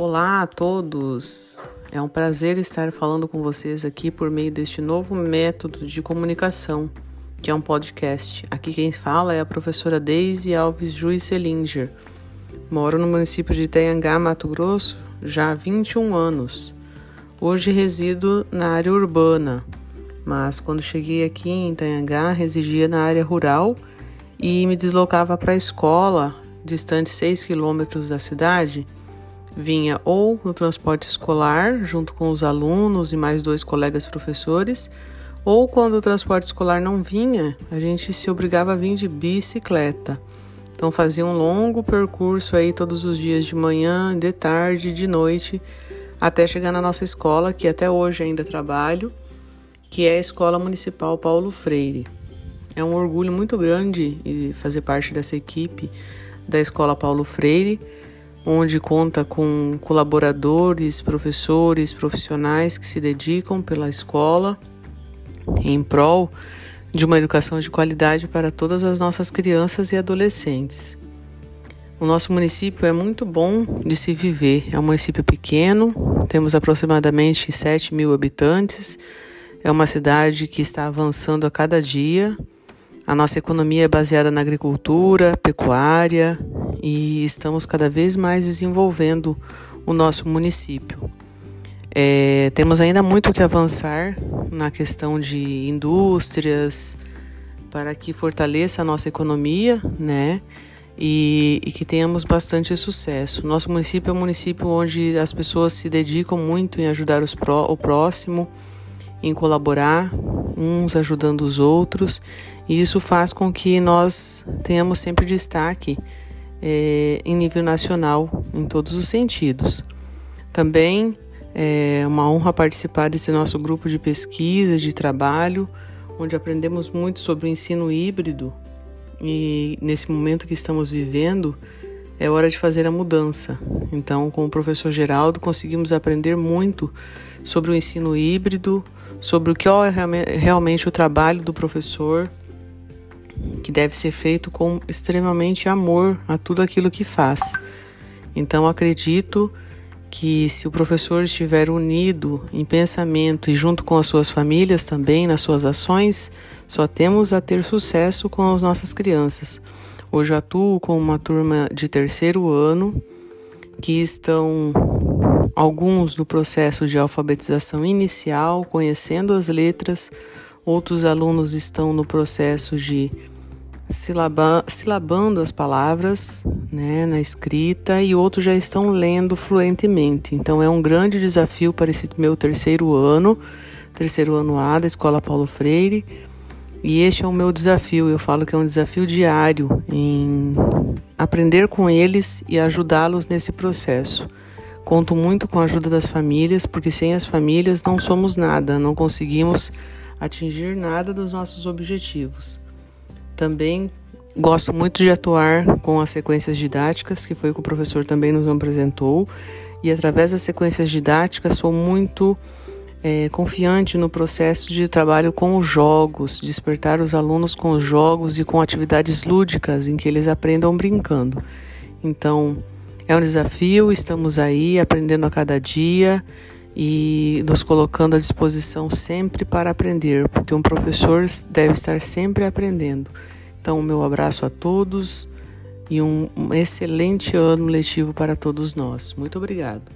Olá a todos! É um prazer estar falando com vocês aqui por meio deste novo método de comunicação, que é um podcast. Aqui quem fala é a professora Deise Alves Juiz Selinger. Moro no município de Itaiangá, Mato Grosso, já há 21 anos. Hoje resido na área urbana, mas quando cheguei aqui em Itaiangá, residia na área rural e me deslocava para a escola, distante 6 quilômetros da cidade vinha ou no transporte escolar, junto com os alunos e mais dois colegas professores, ou quando o transporte escolar não vinha, a gente se obrigava a vir de bicicleta. Então fazia um longo percurso aí todos os dias de manhã, de tarde, de noite, até chegar na nossa escola, que até hoje ainda trabalho, que é a Escola Municipal Paulo Freire. É um orgulho muito grande fazer parte dessa equipe da Escola Paulo Freire onde conta com colaboradores, professores, profissionais que se dedicam pela escola em prol de uma educação de qualidade para todas as nossas crianças e adolescentes. O nosso município é muito bom de se viver. É um município pequeno, temos aproximadamente 7 mil habitantes. É uma cidade que está avançando a cada dia. A nossa economia é baseada na agricultura, pecuária e estamos cada vez mais desenvolvendo o nosso município. É, temos ainda muito que avançar na questão de indústrias para que fortaleça a nossa economia, né? E, e, que tenhamos bastante sucesso. Nosso município é um município onde as pessoas se dedicam muito em ajudar pró, o próximo, em colaborar, uns ajudando os outros, e isso faz com que nós tenhamos sempre destaque é, em nível nacional, em todos os sentidos. Também é uma honra participar desse nosso grupo de pesquisa, de trabalho, onde aprendemos muito sobre o ensino híbrido e nesse momento que estamos vivendo é hora de fazer a mudança. Então, com o professor Geraldo, conseguimos aprender muito sobre o ensino híbrido, sobre o que é realmente o trabalho do professor que deve ser feito com extremamente amor a tudo aquilo que faz. Então acredito que se o professor estiver unido em pensamento e junto com as suas famílias também nas suas ações, só temos a ter sucesso com as nossas crianças. Hoje atuo com uma turma de terceiro ano que estão alguns no processo de alfabetização inicial, conhecendo as letras, outros alunos estão no processo de silaba, silabando as palavras né, na escrita e outros já estão lendo fluentemente. Então é um grande desafio para esse meu terceiro ano, terceiro ano A da Escola Paulo Freire. E este é o meu desafio. Eu falo que é um desafio diário em aprender com eles e ajudá-los nesse processo. Conto muito com a ajuda das famílias, porque sem as famílias não somos nada, não conseguimos atingir nada dos nossos objetivos. Também gosto muito de atuar com as sequências didáticas, que foi o que o professor também nos apresentou, e através das sequências didáticas sou muito é, confiante no processo de trabalho com os jogos, despertar os alunos com os jogos e com atividades lúdicas em que eles aprendam brincando. Então, é um desafio, estamos aí aprendendo a cada dia e nos colocando à disposição sempre para aprender, porque um professor deve estar sempre aprendendo. Então, meu abraço a todos e um, um excelente ano letivo para todos nós. Muito obrigado.